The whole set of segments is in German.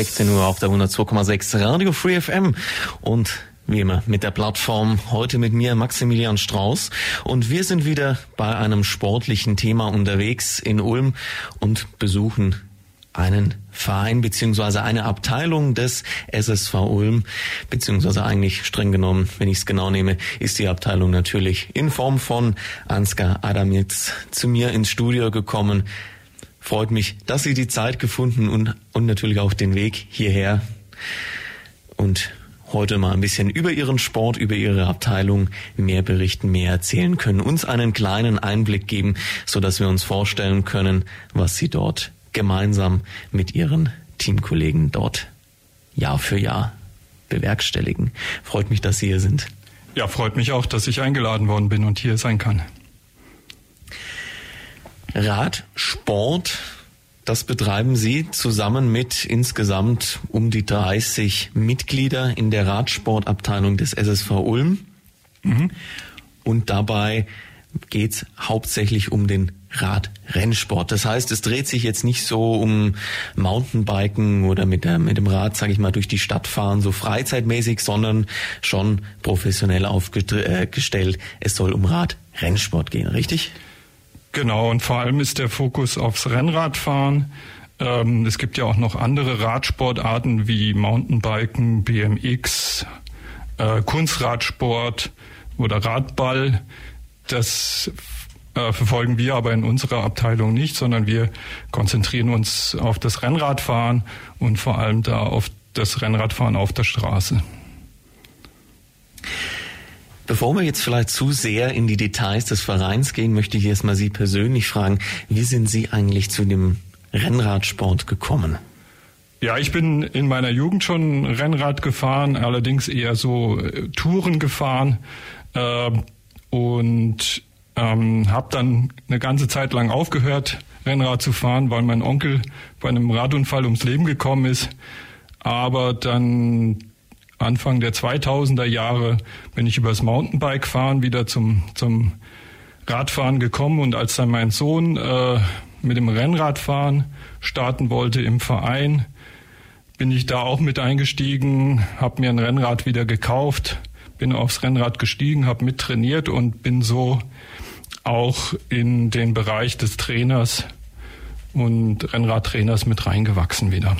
16 Uhr auf der 102,6 Radio Free FM und wie immer mit der Plattform. Heute mit mir Maximilian Strauß und wir sind wieder bei einem sportlichen Thema unterwegs in Ulm und besuchen einen Verein beziehungsweise eine Abteilung des SSV Ulm, beziehungsweise eigentlich streng genommen, wenn ich es genau nehme, ist die Abteilung natürlich in Form von Ansgar Adamitz zu mir ins Studio gekommen. Freut mich, dass Sie die Zeit gefunden und, und natürlich auch den Weg hierher. Und heute mal ein bisschen über Ihren Sport, über Ihre Abteilung mehr berichten, mehr erzählen können, uns einen kleinen Einblick geben, so dass wir uns vorstellen können, was Sie dort gemeinsam mit Ihren Teamkollegen dort Jahr für Jahr bewerkstelligen. Freut mich, dass Sie hier sind. Ja, freut mich auch, dass ich eingeladen worden bin und hier sein kann. Radsport das betreiben Sie zusammen mit insgesamt um die 30 Mitglieder in der Radsportabteilung des SSV Ulm. Mhm. Und dabei geht's hauptsächlich um den Radrennsport. Das heißt, es dreht sich jetzt nicht so um Mountainbiken oder mit, der, mit dem Rad, sage ich mal, durch die Stadt fahren, so freizeitmäßig, sondern schon professionell aufgestellt. Äh, es soll um Radrennsport gehen, richtig? Genau, und vor allem ist der Fokus aufs Rennradfahren. Ähm, es gibt ja auch noch andere Radsportarten wie Mountainbiken, BMX, äh, Kunstradsport oder Radball. Das äh, verfolgen wir aber in unserer Abteilung nicht, sondern wir konzentrieren uns auf das Rennradfahren und vor allem da auf das Rennradfahren auf der Straße. Bevor wir jetzt vielleicht zu sehr in die Details des Vereins gehen, möchte ich erstmal Sie persönlich fragen, wie sind Sie eigentlich zu dem Rennradsport gekommen? Ja, ich bin in meiner Jugend schon Rennrad gefahren, allerdings eher so äh, Touren gefahren äh, und ähm, habe dann eine ganze Zeit lang aufgehört, Rennrad zu fahren, weil mein Onkel bei einem Radunfall ums Leben gekommen ist. Aber dann Anfang der 2000er Jahre bin ich übers Mountainbike fahren wieder zum, zum Radfahren gekommen und als dann mein Sohn äh, mit dem Rennradfahren starten wollte im Verein, bin ich da auch mit eingestiegen, habe mir ein Rennrad wieder gekauft, bin aufs Rennrad gestiegen, habe mit trainiert und bin so auch in den Bereich des Trainers und Rennradtrainers mit reingewachsen wieder.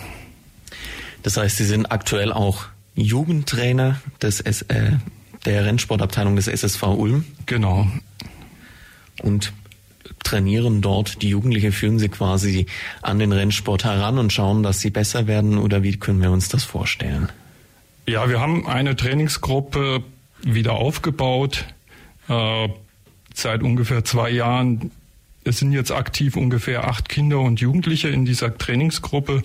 Das heißt, Sie sind aktuell auch Jugendtrainer des S äh, der Rennsportabteilung des SSV Ulm. Genau. Und trainieren dort die Jugendlichen, führen sie quasi an den Rennsport heran und schauen, dass sie besser werden oder wie können wir uns das vorstellen? Ja, wir haben eine Trainingsgruppe wieder aufgebaut äh, seit ungefähr zwei Jahren. Es sind jetzt aktiv ungefähr acht Kinder und Jugendliche in dieser Trainingsgruppe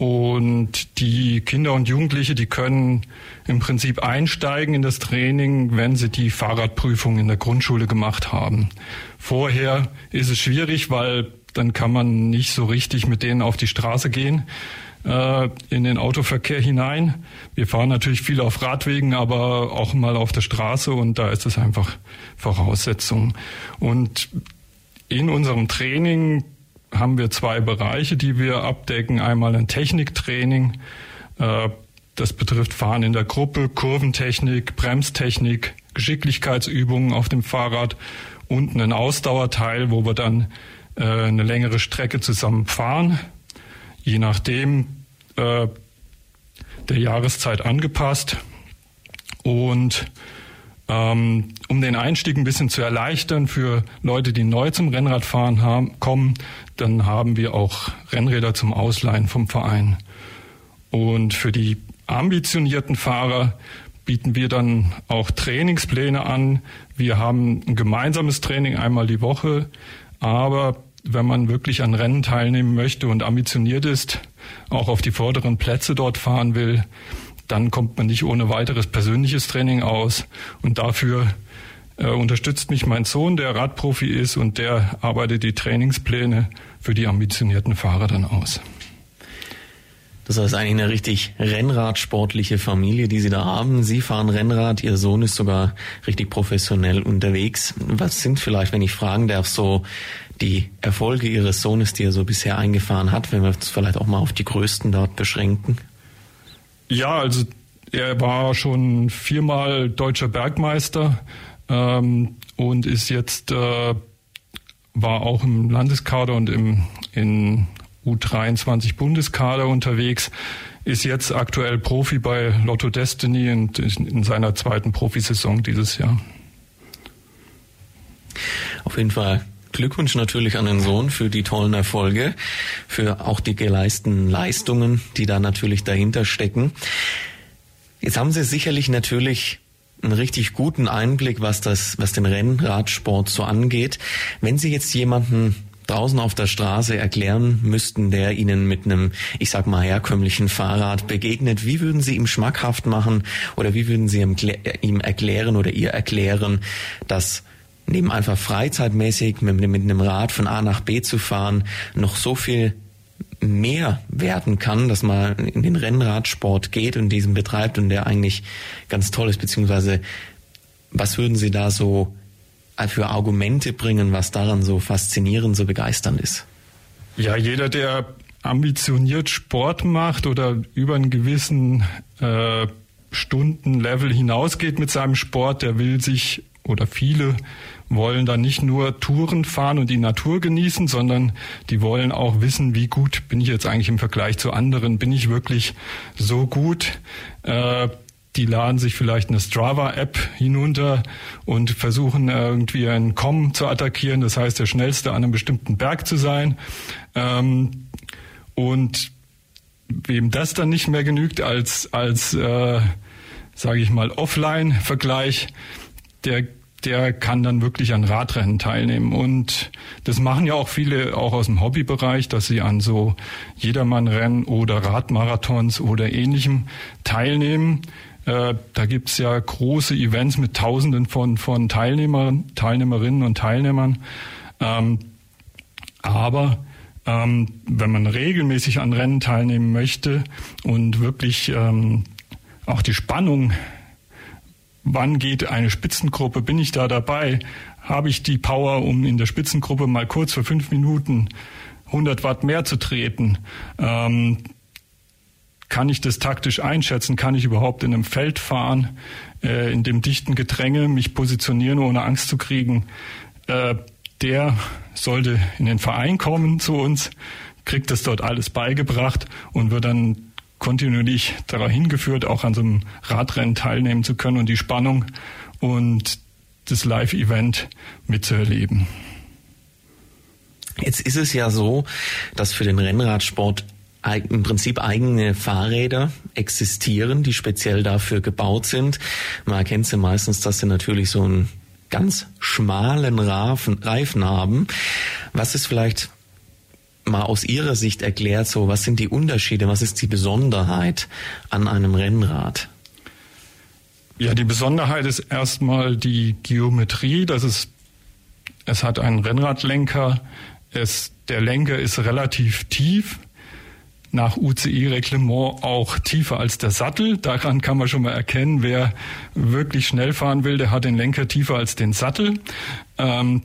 und die Kinder und Jugendliche, die können im Prinzip einsteigen in das Training, wenn sie die Fahrradprüfung in der Grundschule gemacht haben. Vorher ist es schwierig, weil dann kann man nicht so richtig mit denen auf die Straße gehen, äh, in den Autoverkehr hinein. Wir fahren natürlich viel auf Radwegen, aber auch mal auf der Straße und da ist es einfach Voraussetzung. Und in unserem Training haben wir zwei Bereiche, die wir abdecken. Einmal ein Techniktraining. Äh, das betrifft Fahren in der Gruppe, Kurventechnik, Bremstechnik, Geschicklichkeitsübungen auf dem Fahrrad und einen Ausdauerteil, wo wir dann äh, eine längere Strecke zusammen fahren, je nachdem äh, der Jahreszeit angepasst. Und ähm, um den Einstieg ein bisschen zu erleichtern für Leute, die neu zum Rennradfahren haben, kommen, dann haben wir auch Rennräder zum Ausleihen vom Verein. Und für die ambitionierten Fahrer bieten wir dann auch Trainingspläne an. Wir haben ein gemeinsames Training einmal die Woche, aber wenn man wirklich an Rennen teilnehmen möchte und ambitioniert ist, auch auf die vorderen Plätze dort fahren will, dann kommt man nicht ohne weiteres persönliches Training aus. Und dafür äh, unterstützt mich mein Sohn, der Radprofi ist und der arbeitet die Trainingspläne für die ambitionierten Fahrer dann aus. Das heißt eigentlich eine richtig Rennradsportliche Familie, die Sie da haben. Sie fahren Rennrad, Ihr Sohn ist sogar richtig professionell unterwegs. Was sind vielleicht, wenn ich fragen darf, so die Erfolge Ihres Sohnes, die er so bisher eingefahren hat, wenn wir es vielleicht auch mal auf die größten dort beschränken? Ja, also er war schon viermal deutscher Bergmeister ähm, und ist jetzt äh, war auch im Landeskader und im in U23 Bundeskader unterwegs, ist jetzt aktuell Profi bei Lotto Destiny und in seiner zweiten Profisaison dieses Jahr. Auf jeden Fall Glückwunsch natürlich an den Sohn für die tollen Erfolge, für auch die geleisteten Leistungen, die da natürlich dahinter stecken. Jetzt haben Sie sicherlich natürlich einen richtig guten Einblick, was das, was den Rennradsport so angeht. Wenn Sie jetzt jemanden draußen auf der Straße erklären müssten, der Ihnen mit einem, ich sag mal, herkömmlichen Fahrrad begegnet, wie würden Sie ihm schmackhaft machen oder wie würden Sie ihm erklären oder ihr erklären, dass neben einfach freizeitmäßig mit, mit einem Rad von A nach B zu fahren, noch so viel mehr werden kann, dass man in den Rennradsport geht und diesen betreibt und der eigentlich ganz toll ist, beziehungsweise was würden Sie da so für Argumente bringen, was daran so faszinierend, so begeisternd ist? Ja, jeder, der ambitioniert Sport macht oder über einen gewissen äh, Stundenlevel hinausgeht mit seinem Sport, der will sich oder viele wollen dann nicht nur Touren fahren und die Natur genießen, sondern die wollen auch wissen, wie gut bin ich jetzt eigentlich im Vergleich zu anderen, bin ich wirklich so gut. Äh, die laden sich vielleicht eine Strava-App hinunter und versuchen irgendwie einen Com zu attackieren, das heißt der schnellste an einem bestimmten Berg zu sein. Ähm, und wem das dann nicht mehr genügt als als äh, sage ich mal Offline-Vergleich, der der kann dann wirklich an Radrennen teilnehmen. Und das machen ja auch viele auch aus dem Hobbybereich, dass sie an so Jedermannrennen oder Radmarathons oder ähnlichem teilnehmen. Äh, da gibt's ja große Events mit Tausenden von, von Teilnehmern, Teilnehmerinnen und Teilnehmern. Ähm, aber ähm, wenn man regelmäßig an Rennen teilnehmen möchte und wirklich ähm, auch die Spannung wann geht eine Spitzengruppe, bin ich da dabei, habe ich die Power, um in der Spitzengruppe mal kurz für fünf Minuten 100 Watt mehr zu treten. Ähm, kann ich das taktisch einschätzen? Kann ich überhaupt in einem Feld fahren, äh, in dem dichten Gedränge mich positionieren, ohne Angst zu kriegen? Äh, der sollte in den Verein kommen zu uns, kriegt das dort alles beigebracht und wird dann kontinuierlich dahin geführt, auch an so einem Radrennen teilnehmen zu können und die Spannung und das Live-Event mitzuerleben. Jetzt ist es ja so, dass für den Rennradsport im Prinzip eigene Fahrräder existieren, die speziell dafür gebaut sind. Man erkennt sie meistens, dass sie natürlich so einen ganz schmalen Reifen haben. Was ist vielleicht mal aus Ihrer Sicht erklärt, so was sind die Unterschiede, was ist die Besonderheit an einem Rennrad? Ja, die Besonderheit ist erstmal die Geometrie, dass es es hat einen Rennradlenker, es der Lenker ist relativ tief, nach UCI-Reglement auch tiefer als der Sattel. Daran kann man schon mal erkennen, wer wirklich schnell fahren will, der hat den Lenker tiefer als den Sattel. Ähm,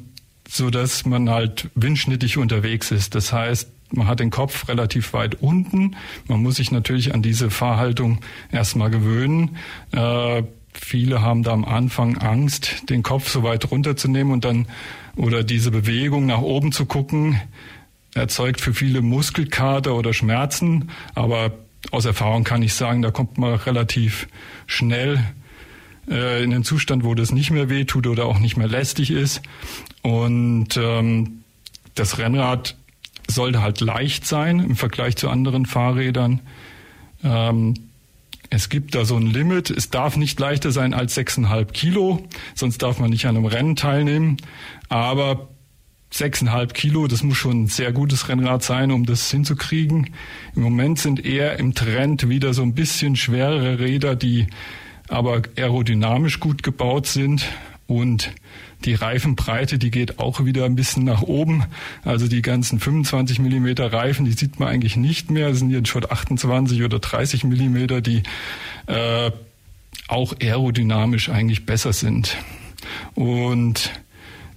so dass man halt windschnittig unterwegs ist. Das heißt, man hat den Kopf relativ weit unten. Man muss sich natürlich an diese Fahrhaltung erstmal gewöhnen. Äh, viele haben da am Anfang Angst, den Kopf so weit runterzunehmen und dann oder diese Bewegung nach oben zu gucken, erzeugt für viele Muskelkater oder Schmerzen. Aber aus Erfahrung kann ich sagen, da kommt man relativ schnell äh, in den Zustand, wo das nicht mehr wehtut oder auch nicht mehr lästig ist. Und ähm, das Rennrad sollte halt leicht sein im Vergleich zu anderen Fahrrädern. Ähm, es gibt da so ein Limit. Es darf nicht leichter sein als 6,5 Kilo, sonst darf man nicht an einem Rennen teilnehmen. Aber 6,5 Kilo, das muss schon ein sehr gutes Rennrad sein, um das hinzukriegen. Im Moment sind eher im Trend wieder so ein bisschen schwerere Räder, die aber aerodynamisch gut gebaut sind und die Reifenbreite, die geht auch wieder ein bisschen nach oben. Also die ganzen 25 Millimeter Reifen, die sieht man eigentlich nicht mehr. Das sind jetzt schon 28 oder 30 Millimeter, die äh, auch aerodynamisch eigentlich besser sind. Und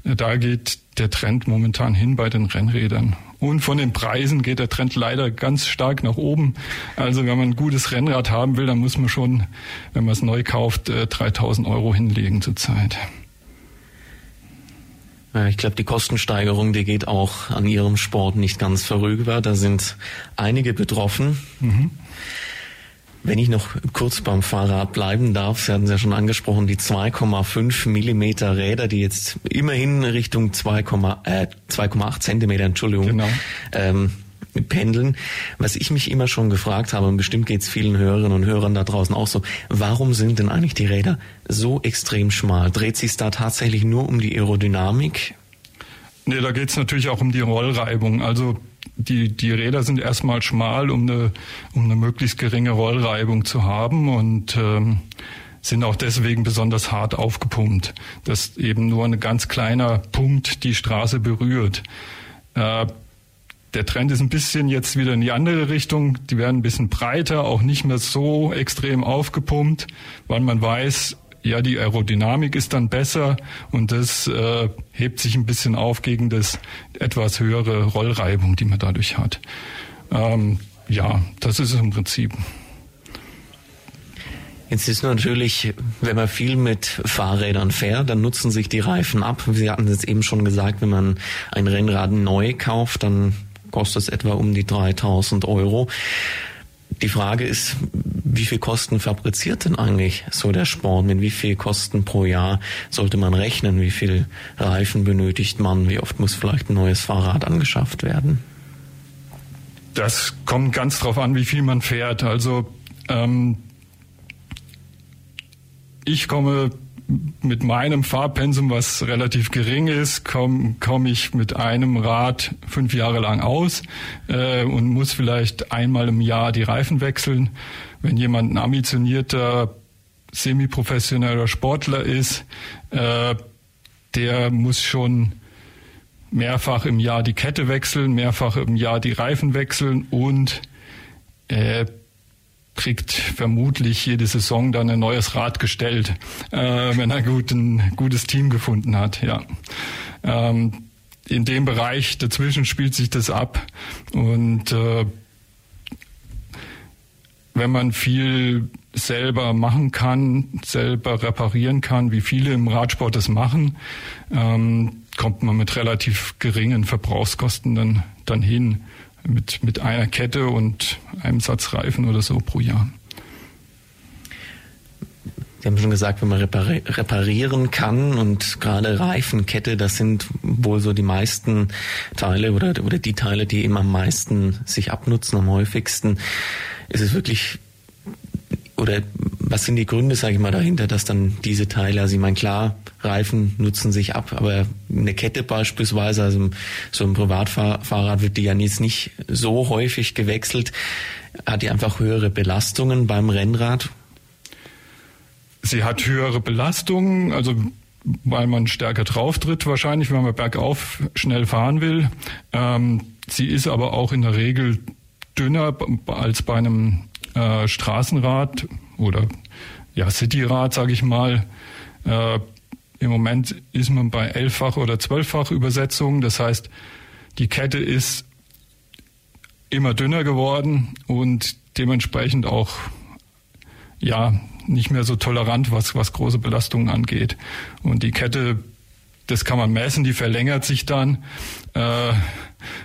da geht der Trend momentan hin bei den Rennrädern. Und von den Preisen geht der Trend leider ganz stark nach oben. Also wenn man ein gutes Rennrad haben will, dann muss man schon, wenn man es neu kauft, 3000 äh, Euro hinlegen zurzeit. Ich glaube, die Kostensteigerung, die geht auch an Ihrem Sport nicht ganz vorüber. Da sind einige betroffen. Mhm. Wenn ich noch kurz beim Fahrrad bleiben darf, Sie hatten es ja schon angesprochen, die 2,5 Millimeter Räder, die jetzt immerhin Richtung 2,8 äh, Zentimeter, Entschuldigung, genau. ähm, pendeln. Was ich mich immer schon gefragt habe, und bestimmt geht es vielen Hörerinnen und Hörern da draußen auch so, warum sind denn eigentlich die Räder so extrem schmal? Dreht sich da tatsächlich nur um die Aerodynamik? Nee, da geht es natürlich auch um die Rollreibung. Also die, die Räder sind erstmal schmal, um eine, um eine möglichst geringe Rollreibung zu haben und ähm, sind auch deswegen besonders hart aufgepumpt, dass eben nur ein ganz kleiner Punkt die Straße berührt. Äh, der Trend ist ein bisschen jetzt wieder in die andere Richtung. Die werden ein bisschen breiter, auch nicht mehr so extrem aufgepumpt, weil man weiß, ja, die Aerodynamik ist dann besser und das äh, hebt sich ein bisschen auf gegen das etwas höhere Rollreibung, die man dadurch hat. Ähm, ja, das ist es im Prinzip. Jetzt ist natürlich, wenn man viel mit Fahrrädern fährt, dann nutzen sich die Reifen ab. Sie hatten es eben schon gesagt, wenn man ein Rennrad neu kauft, dann kostet es etwa um die 3000 Euro. Die Frage ist, wie viel Kosten fabriziert denn eigentlich so der Sport? Mit wie viel Kosten pro Jahr sollte man rechnen? Wie viel Reifen benötigt man? Wie oft muss vielleicht ein neues Fahrrad angeschafft werden? Das kommt ganz drauf an, wie viel man fährt. Also ähm, ich komme mit meinem Fahrpensum, was relativ gering ist, komme komm ich mit einem Rad fünf Jahre lang aus äh, und muss vielleicht einmal im Jahr die Reifen wechseln. Wenn jemand ein ambitionierter, semi-professioneller Sportler ist, äh, der muss schon mehrfach im Jahr die Kette wechseln, mehrfach im Jahr die Reifen wechseln und äh, kriegt vermutlich jede Saison dann ein neues Rad gestellt, äh, wenn er gut, ein gutes Team gefunden hat. Ja. Ähm, in dem Bereich dazwischen spielt sich das ab und äh, wenn man viel selber machen kann, selber reparieren kann, wie viele im Radsport das machen, ähm, kommt man mit relativ geringen Verbrauchskosten dann, dann hin mit, mit einer Kette und einem Satz Reifen oder so pro Jahr. Sie haben schon gesagt, wenn man reparieren kann und gerade Reifenkette, das sind wohl so die meisten Teile oder, oder die Teile, die eben am meisten sich abnutzen, am häufigsten. Ist es wirklich oder was sind die Gründe, sage ich mal, dahinter, dass dann diese Teile, also ich meine, klar, Reifen nutzen sich ab, aber eine Kette beispielsweise, also so ein Privatfahrrad wird die ja jetzt nicht so häufig gewechselt. Hat die einfach höhere Belastungen beim Rennrad? Sie hat höhere Belastungen, also weil man stärker drauf tritt wahrscheinlich, wenn man bergauf schnell fahren will. Ähm, sie ist aber auch in der Regel dünner als bei einem äh, Straßenrad oder ja Cityrad, sage ich mal. Äh, Im Moment ist man bei elffach oder zwölffach Übersetzung. Das heißt, die Kette ist immer dünner geworden und dementsprechend auch ja nicht mehr so tolerant, was, was große Belastungen angeht. Und die Kette, das kann man messen, die verlängert sich dann. Äh,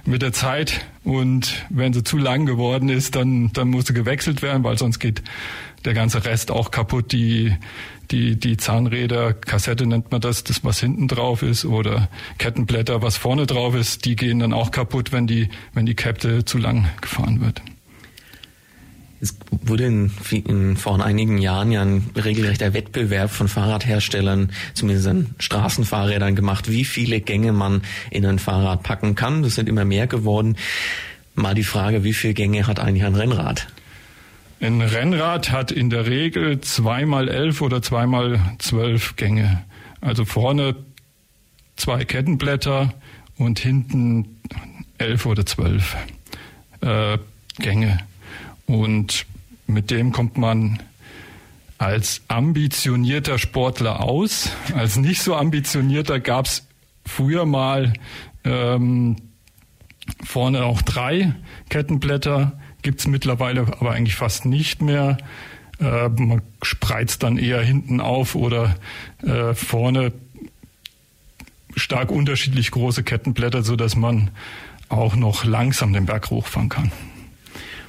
mit der Zeit und wenn sie zu lang geworden ist, dann, dann muss sie gewechselt werden, weil sonst geht der ganze Rest auch kaputt. Die, die, die Zahnräder, Kassette nennt man das, das was hinten drauf ist oder Kettenblätter, was vorne drauf ist, die gehen dann auch kaputt, wenn die, wenn die Kette zu lang gefahren wird. Es wurde in, in, vor einigen Jahren ja ein regelrechter Wettbewerb von Fahrradherstellern, zumindest an Straßenfahrrädern gemacht, wie viele Gänge man in ein Fahrrad packen kann. Das sind immer mehr geworden. Mal die Frage, wie viele Gänge hat eigentlich ein Rennrad? Ein Rennrad hat in der Regel zweimal elf oder zweimal zwölf Gänge. Also vorne zwei Kettenblätter und hinten elf oder zwölf äh, Gänge. Und mit dem kommt man als ambitionierter Sportler aus. Als nicht so ambitionierter gab es früher mal ähm, vorne auch drei Kettenblätter, gibt es mittlerweile aber eigentlich fast nicht mehr. Äh, man spreizt dann eher hinten auf oder äh, vorne stark unterschiedlich große Kettenblätter, so dass man auch noch langsam den Berg hochfahren kann.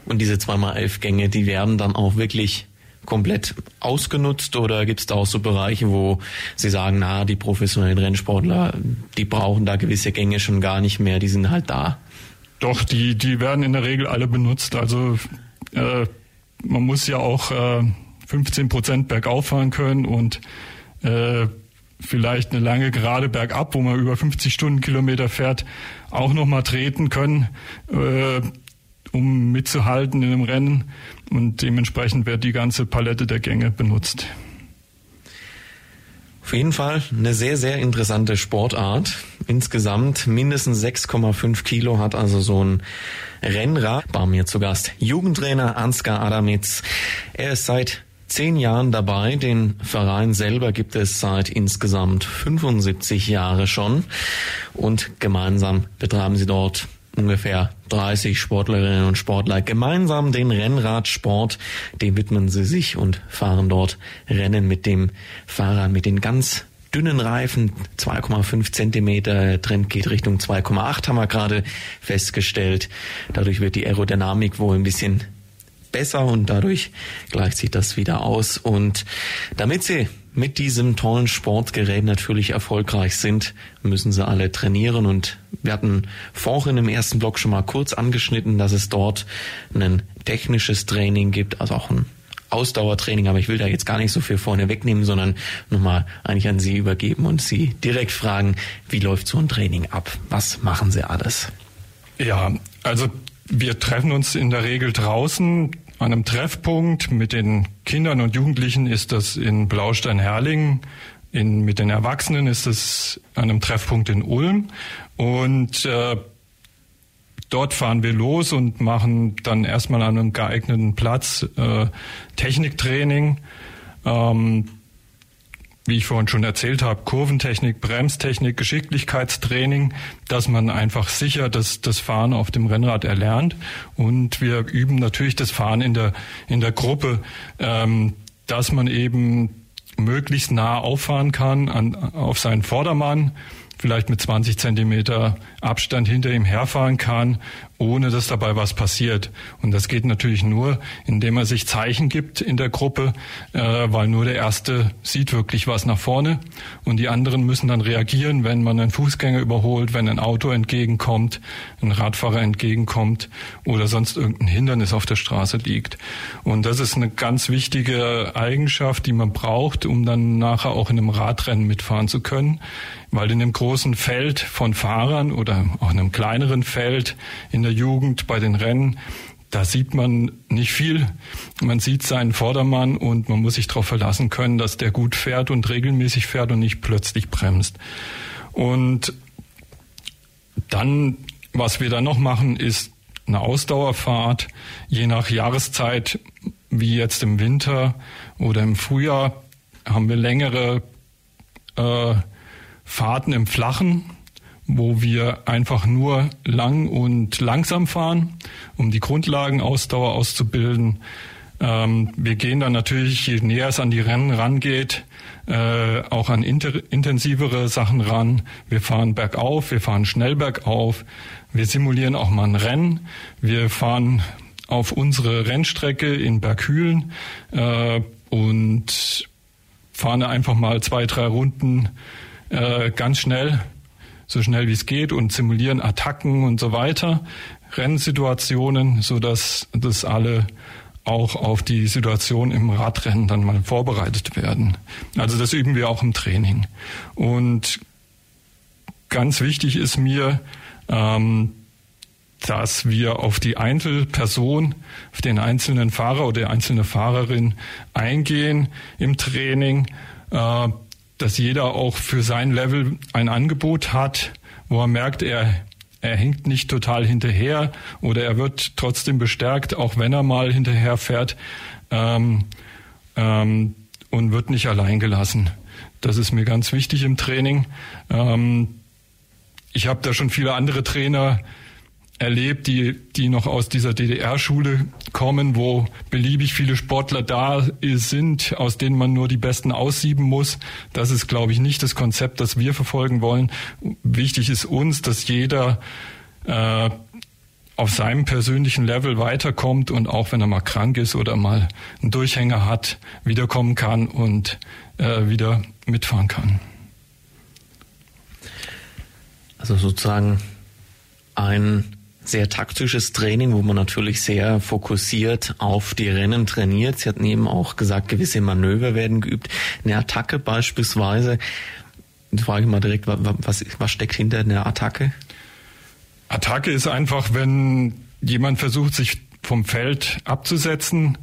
Und diese zweimal elf Gänge, die werden dann auch wirklich komplett ausgenutzt oder gibt es da auch so Bereiche, wo Sie sagen, na, die professionellen Rennsportler, die brauchen da gewisse Gänge schon gar nicht mehr, die sind halt da? Doch, die, die werden in der Regel alle benutzt. Also äh, man muss ja auch äh, 15 Prozent bergauf fahren können und äh, vielleicht eine lange Gerade bergab, wo man über 50 Stundenkilometer fährt, auch nochmal treten können, äh, um mitzuhalten in einem Rennen. Und dementsprechend wird die ganze Palette der Gänge benutzt. Auf jeden Fall eine sehr, sehr interessante Sportart. Insgesamt mindestens 6,5 Kilo hat also so ein Rennrad. Bei mir zu Gast Jugendtrainer Ansgar Adamitz. Er ist seit zehn Jahren dabei. Den Verein selber gibt es seit insgesamt 75 Jahre schon. Und gemeinsam betreiben sie dort ungefähr 30 Sportlerinnen und Sportler gemeinsam den Rennradsport. Dem widmen sie sich und fahren dort Rennen mit dem Fahrrad mit den ganz dünnen Reifen, 2,5 Zentimeter, Trend geht Richtung 2,8 haben wir gerade festgestellt. Dadurch wird die Aerodynamik wohl ein bisschen besser und dadurch gleicht sich das wieder aus. Und damit sie mit diesem tollen Sportgerät natürlich erfolgreich sind, müssen sie alle trainieren. Und wir hatten vorhin im ersten Block schon mal kurz angeschnitten, dass es dort ein technisches Training gibt, also auch ein Ausdauertraining, aber ich will da jetzt gar nicht so viel vorne wegnehmen, sondern nochmal eigentlich an Sie übergeben und Sie direkt fragen, wie läuft so ein Training ab? Was machen Sie alles? Ja, also wir treffen uns in der Regel draußen an einem Treffpunkt mit den Kindern und Jugendlichen ist das in Blaustein-Herrlingen. In, mit den Erwachsenen ist es an einem Treffpunkt in Ulm. Und äh, dort fahren wir los und machen dann erstmal an einem geeigneten Platz äh, Techniktraining. Ähm, wie ich vorhin schon erzählt habe, Kurventechnik, Bremstechnik, Geschicklichkeitstraining, dass man einfach sicher das, das Fahren auf dem Rennrad erlernt. Und wir üben natürlich das Fahren in der, in der Gruppe, ähm, dass man eben möglichst nah auffahren kann an, auf seinen Vordermann, vielleicht mit 20 Zentimeter Abstand hinter ihm herfahren kann, ohne dass dabei was passiert. Und das geht natürlich nur, indem er sich Zeichen gibt in der Gruppe, äh, weil nur der Erste sieht wirklich was nach vorne und die anderen müssen dann reagieren, wenn man einen Fußgänger überholt, wenn ein Auto entgegenkommt, ein Radfahrer entgegenkommt oder sonst irgendein Hindernis auf der Straße liegt. Und das ist eine ganz wichtige Eigenschaft, die man braucht, um dann nachher auch in einem Radrennen mitfahren zu können, weil in einem großen Feld von Fahrern oder auch in einem kleineren Feld in der Jugend bei den Rennen, da sieht man nicht viel. Man sieht seinen Vordermann und man muss sich darauf verlassen können, dass der gut fährt und regelmäßig fährt und nicht plötzlich bremst. Und dann, was wir dann noch machen, ist eine Ausdauerfahrt, je nach Jahreszeit, wie jetzt im Winter oder im Frühjahr, haben wir längere äh, Fahrten im Flachen, wo wir einfach nur lang und langsam fahren, um die Grundlagenausdauer auszubilden. Ähm, wir gehen dann natürlich, je näher es an die Rennen rangeht, äh, auch an intensivere Sachen ran. Wir fahren bergauf, wir fahren schnell bergauf, wir simulieren auch mal ein Rennen. Wir fahren auf unsere Rennstrecke in Berghülen äh, und fahren einfach mal zwei, drei Runden äh, ganz schnell so schnell wie es geht und simulieren Attacken und so weiter, Rennsituationen, so dass das alle auch auf die Situation im Radrennen dann mal vorbereitet werden. Also das üben wir auch im Training. Und ganz wichtig ist mir, ähm, dass wir auf die Einzelperson, auf den einzelnen Fahrer oder die einzelne Fahrerin eingehen im Training, äh, dass jeder auch für sein Level ein Angebot hat, wo er merkt, er er hinkt nicht total hinterher oder er wird trotzdem bestärkt, auch wenn er mal hinterher fährt ähm, ähm, und wird nicht allein gelassen. Das ist mir ganz wichtig im Training. Ähm, ich habe da schon viele andere Trainer erlebt, die, die noch aus dieser DDR-Schule kommen, wo beliebig viele Sportler da sind, aus denen man nur die Besten aussieben muss. Das ist, glaube ich, nicht das Konzept, das wir verfolgen wollen. Wichtig ist uns, dass jeder äh, auf seinem persönlichen Level weiterkommt und auch wenn er mal krank ist oder mal einen Durchhänger hat, wiederkommen kann und äh, wieder mitfahren kann. Also sozusagen ein sehr taktisches Training, wo man natürlich sehr fokussiert auf die Rennen trainiert. Sie hatten eben auch gesagt, gewisse Manöver werden geübt. Eine Attacke beispielsweise. Ich frage mal direkt, was, was steckt hinter einer Attacke? Attacke ist einfach, wenn jemand versucht, sich vom Feld abzusetzen.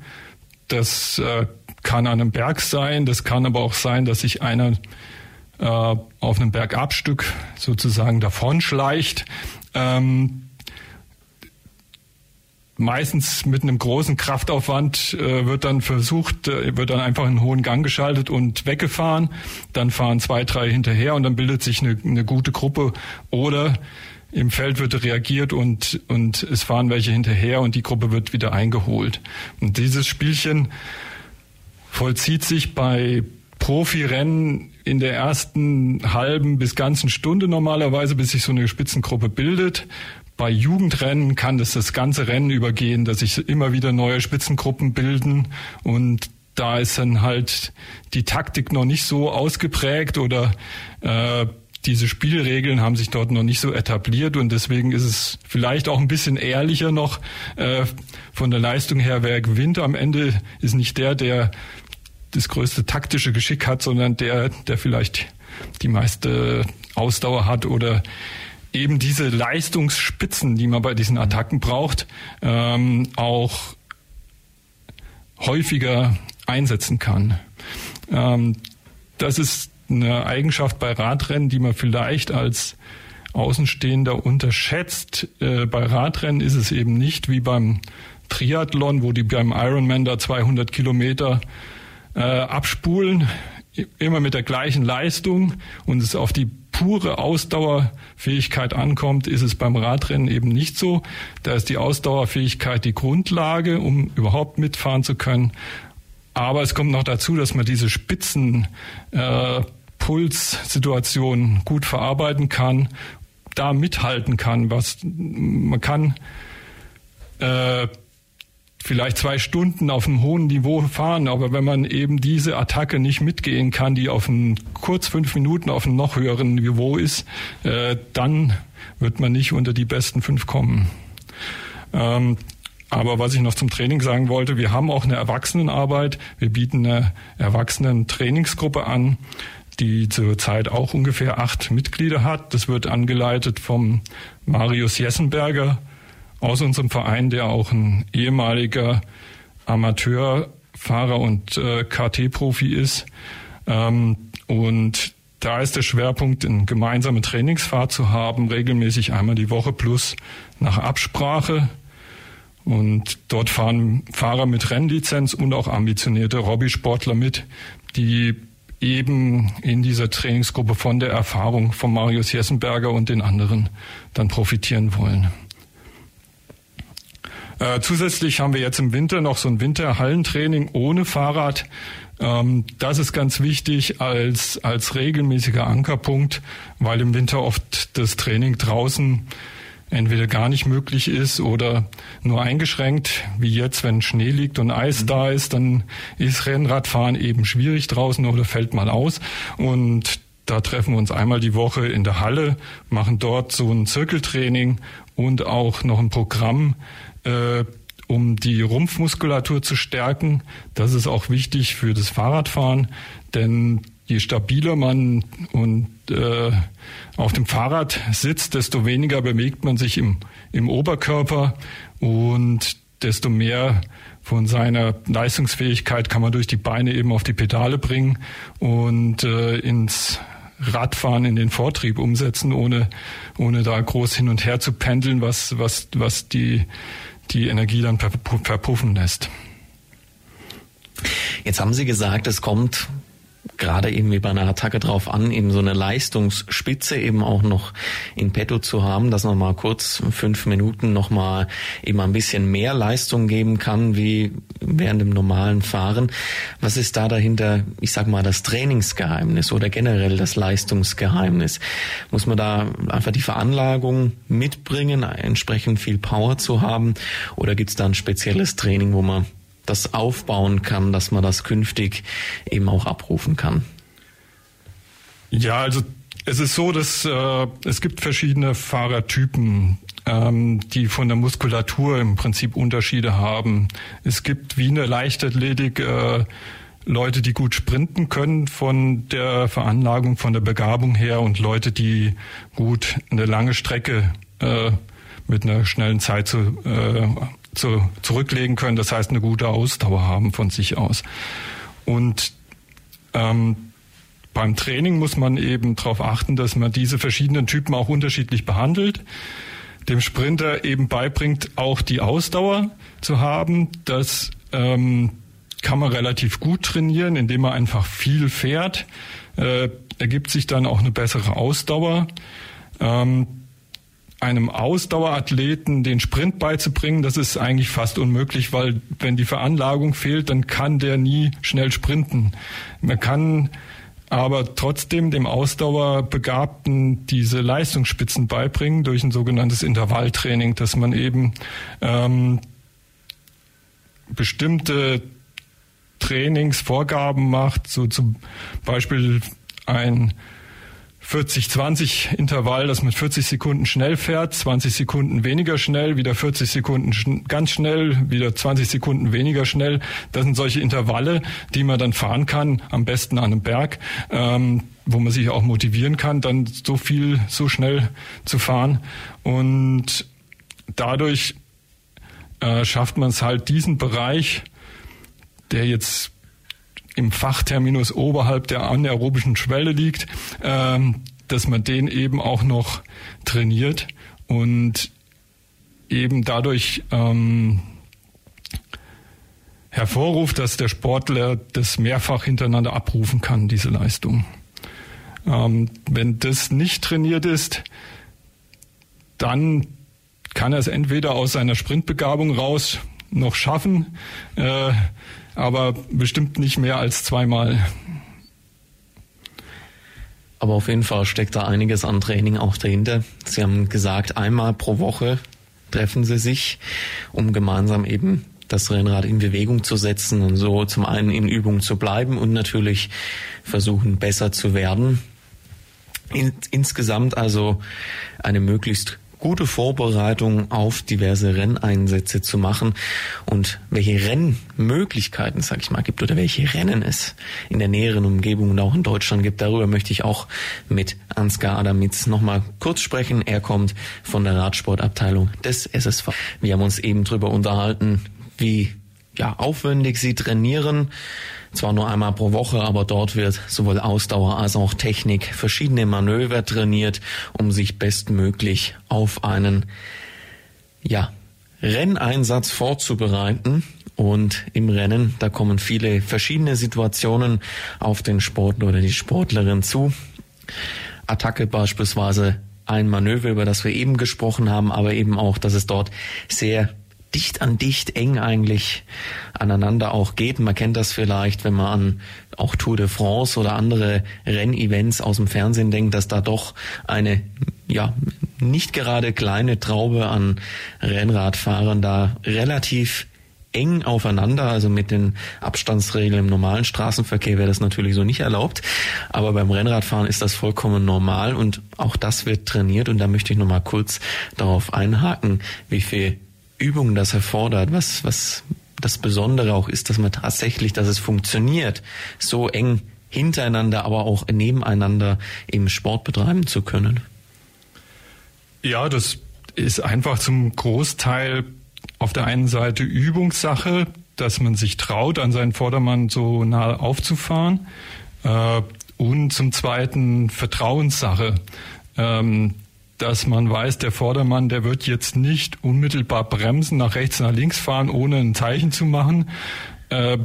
Das äh, kann an einem Berg sein, das kann aber auch sein, dass sich einer äh, auf einem Bergabstück sozusagen davonschleicht. Ähm, meistens mit einem großen Kraftaufwand äh, wird dann versucht, äh, wird dann einfach einen hohen Gang geschaltet und weggefahren. Dann fahren zwei, drei hinterher und dann bildet sich eine, eine gute Gruppe. Oder im Feld wird reagiert und, und es fahren welche hinterher und die Gruppe wird wieder eingeholt. Und dieses Spielchen vollzieht sich bei Profirennen in der ersten halben bis ganzen Stunde normalerweise, bis sich so eine Spitzengruppe bildet. Bei Jugendrennen kann das das ganze Rennen übergehen, dass sich immer wieder neue Spitzengruppen bilden. Und da ist dann halt die Taktik noch nicht so ausgeprägt oder äh, diese Spielregeln haben sich dort noch nicht so etabliert. Und deswegen ist es vielleicht auch ein bisschen ehrlicher noch äh, von der Leistung her, wer gewinnt am Ende, ist nicht der, der das größte taktische Geschick hat, sondern der, der vielleicht die meiste Ausdauer hat oder eben diese Leistungsspitzen, die man bei diesen Attacken braucht, ähm, auch häufiger einsetzen kann. Ähm, das ist eine Eigenschaft bei Radrennen, die man vielleicht als Außenstehender unterschätzt. Äh, bei Radrennen ist es eben nicht wie beim Triathlon, wo die beim Ironman da 200 Kilometer äh, abspulen, immer mit der gleichen Leistung und es auf die pure Ausdauerfähigkeit ankommt, ist es beim Radrennen eben nicht so. Da ist die Ausdauerfähigkeit die Grundlage, um überhaupt mitfahren zu können. Aber es kommt noch dazu, dass man diese Spitzen äh, gut verarbeiten kann, da mithalten kann. Was man kann äh, vielleicht zwei Stunden auf einem hohen Niveau fahren, aber wenn man eben diese Attacke nicht mitgehen kann, die auf einem kurz fünf Minuten auf einem noch höheren Niveau ist, äh, dann wird man nicht unter die besten fünf kommen. Ähm, aber was ich noch zum Training sagen wollte, wir haben auch eine Erwachsenenarbeit. Wir bieten eine Erwachsenen-Trainingsgruppe an, die zurzeit auch ungefähr acht Mitglieder hat. Das wird angeleitet vom Marius Jessenberger, aus unserem Verein, der auch ein ehemaliger Amateurfahrer und äh, KT-Profi ist. Ähm, und da ist der Schwerpunkt, eine gemeinsame Trainingsfahrt zu haben, regelmäßig einmal die Woche plus nach Absprache. Und dort fahren Fahrer mit Rennlizenz und auch ambitionierte Hobbysportler mit, die eben in dieser Trainingsgruppe von der Erfahrung von Marius Jessenberger und den anderen dann profitieren wollen. Äh, zusätzlich haben wir jetzt im Winter noch so ein Winterhallentraining ohne Fahrrad. Ähm, das ist ganz wichtig als, als regelmäßiger Ankerpunkt, weil im Winter oft das Training draußen entweder gar nicht möglich ist oder nur eingeschränkt, wie jetzt, wenn Schnee liegt und Eis mhm. da ist, dann ist Rennradfahren eben schwierig draußen oder fällt mal aus. Und da treffen wir uns einmal die Woche in der Halle, machen dort so ein Zirkeltraining und auch noch ein Programm, äh, um die Rumpfmuskulatur zu stärken. Das ist auch wichtig für das Fahrradfahren, denn je stabiler man und äh, auf dem Fahrrad sitzt, desto weniger bewegt man sich im, im Oberkörper und desto mehr von seiner Leistungsfähigkeit kann man durch die Beine eben auf die Pedale bringen und äh, ins Radfahren in den Vortrieb umsetzen, ohne, ohne da groß hin und her zu pendeln, was, was, was die, die Energie dann verpuffen lässt. Jetzt haben Sie gesagt, es kommt gerade eben wie bei einer Attacke drauf an, eben so eine Leistungsspitze eben auch noch in petto zu haben, dass nochmal kurz fünf Minuten nochmal eben ein bisschen mehr Leistung geben kann, wie während dem normalen Fahren. Was ist da dahinter, ich sag mal, das Trainingsgeheimnis oder generell das Leistungsgeheimnis? Muss man da einfach die Veranlagung mitbringen, entsprechend viel Power zu haben? Oder gibt's da ein spezielles Training, wo man das aufbauen kann, dass man das künftig eben auch abrufen kann? Ja, also es ist so, dass äh, es gibt verschiedene Fahrertypen, ähm, die von der Muskulatur im Prinzip Unterschiede haben. Es gibt wie in der Leichtathletik äh, Leute, die gut sprinten können von der Veranlagung, von der Begabung her und Leute, die gut eine lange Strecke äh, mit einer schnellen Zeit zu, äh, zu, zurücklegen können. Das heißt, eine gute Ausdauer haben von sich aus. Und ähm, beim Training muss man eben darauf achten, dass man diese verschiedenen Typen auch unterschiedlich behandelt. Dem Sprinter eben beibringt, auch die Ausdauer zu haben. Das ähm, kann man relativ gut trainieren, indem man einfach viel fährt. Äh, ergibt sich dann auch eine bessere Ausdauer. Ähm, einem Ausdauerathleten den Sprint beizubringen, das ist eigentlich fast unmöglich, weil wenn die Veranlagung fehlt, dann kann der nie schnell sprinten. Man kann aber trotzdem dem Ausdauerbegabten diese Leistungsspitzen beibringen durch ein sogenanntes Intervalltraining, dass man eben ähm, bestimmte Trainingsvorgaben macht, so zum Beispiel ein 40-20 Intervall, das mit 40 Sekunden schnell fährt, 20 Sekunden weniger schnell, wieder 40 Sekunden schn ganz schnell, wieder 20 Sekunden weniger schnell. Das sind solche Intervalle, die man dann fahren kann, am besten an einem Berg, ähm, wo man sich auch motivieren kann, dann so viel, so schnell zu fahren. Und dadurch äh, schafft man es halt, diesen Bereich, der jetzt im Fachterminus oberhalb der anaerobischen Schwelle liegt, ähm, dass man den eben auch noch trainiert und eben dadurch ähm, hervorruft, dass der Sportler das mehrfach hintereinander abrufen kann, diese Leistung. Ähm, wenn das nicht trainiert ist, dann kann er es entweder aus seiner Sprintbegabung raus noch schaffen, äh, aber bestimmt nicht mehr als zweimal. Aber auf jeden Fall steckt da einiges an Training auch dahinter. Sie haben gesagt, einmal pro Woche treffen Sie sich, um gemeinsam eben das Rennrad in Bewegung zu setzen und so zum einen in Übung zu bleiben und natürlich versuchen besser zu werden. In, insgesamt also eine möglichst gute Vorbereitung auf diverse Renneinsätze zu machen und welche Rennmöglichkeiten, sag ich mal, gibt oder welche Rennen es in der näheren Umgebung und auch in Deutschland gibt. Darüber möchte ich auch mit Ansgar Adamitz nochmal kurz sprechen. Er kommt von der Radsportabteilung des SSV. Wir haben uns eben drüber unterhalten, wie ja, aufwendig sie trainieren, zwar nur einmal pro Woche, aber dort wird sowohl Ausdauer als auch Technik, verschiedene Manöver trainiert, um sich bestmöglich auf einen, ja, Renneinsatz vorzubereiten. Und im Rennen, da kommen viele verschiedene Situationen auf den Sportler oder die Sportlerin zu. Attacke beispielsweise ein Manöver, über das wir eben gesprochen haben, aber eben auch, dass es dort sehr dicht an dicht, eng eigentlich aneinander auch geht. Man kennt das vielleicht, wenn man an auch Tour de France oder andere Rennevents aus dem Fernsehen denkt, dass da doch eine ja nicht gerade kleine Traube an Rennradfahrern da relativ eng aufeinander, also mit den Abstandsregeln im normalen Straßenverkehr wäre das natürlich so nicht erlaubt, aber beim Rennradfahren ist das vollkommen normal und auch das wird trainiert und da möchte ich nochmal kurz darauf einhaken, wie viel Übung das erfordert, was, was das Besondere auch ist, dass man tatsächlich, dass es funktioniert, so eng hintereinander, aber auch nebeneinander im Sport betreiben zu können? Ja, das ist einfach zum Großteil auf der einen Seite Übungssache, dass man sich traut, an seinen Vordermann so nah aufzufahren. Äh, und zum Zweiten Vertrauenssache. Ähm, dass man weiß, der Vordermann, der wird jetzt nicht unmittelbar bremsen, nach rechts, nach links fahren, ohne ein Zeichen zu machen. Äh,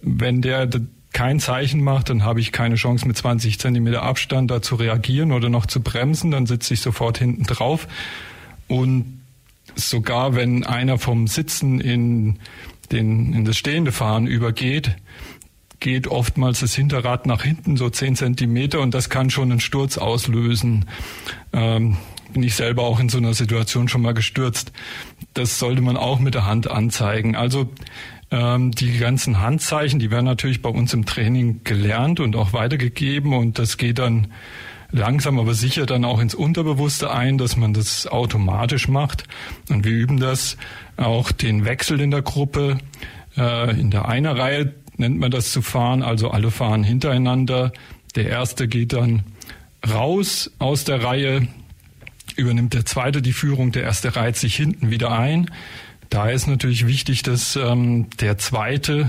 wenn der kein Zeichen macht, dann habe ich keine Chance mit 20 Zentimeter Abstand da zu reagieren oder noch zu bremsen, dann sitze ich sofort hinten drauf. Und sogar wenn einer vom Sitzen in, den, in das stehende Fahren übergeht, geht oftmals das Hinterrad nach hinten so 10 Zentimeter und das kann schon einen Sturz auslösen. Ähm, bin ich selber auch in so einer Situation schon mal gestürzt. Das sollte man auch mit der Hand anzeigen. Also ähm, die ganzen Handzeichen, die werden natürlich bei uns im Training gelernt und auch weitergegeben und das geht dann langsam aber sicher dann auch ins Unterbewusste ein, dass man das automatisch macht. Und wir üben das auch den Wechsel in der Gruppe. Äh, in der einer Reihe nennt man das zu fahren, also alle fahren hintereinander. Der erste geht dann raus aus der Reihe, übernimmt der zweite die Führung, der erste reiht sich hinten wieder ein. Da ist natürlich wichtig, dass ähm, der zweite,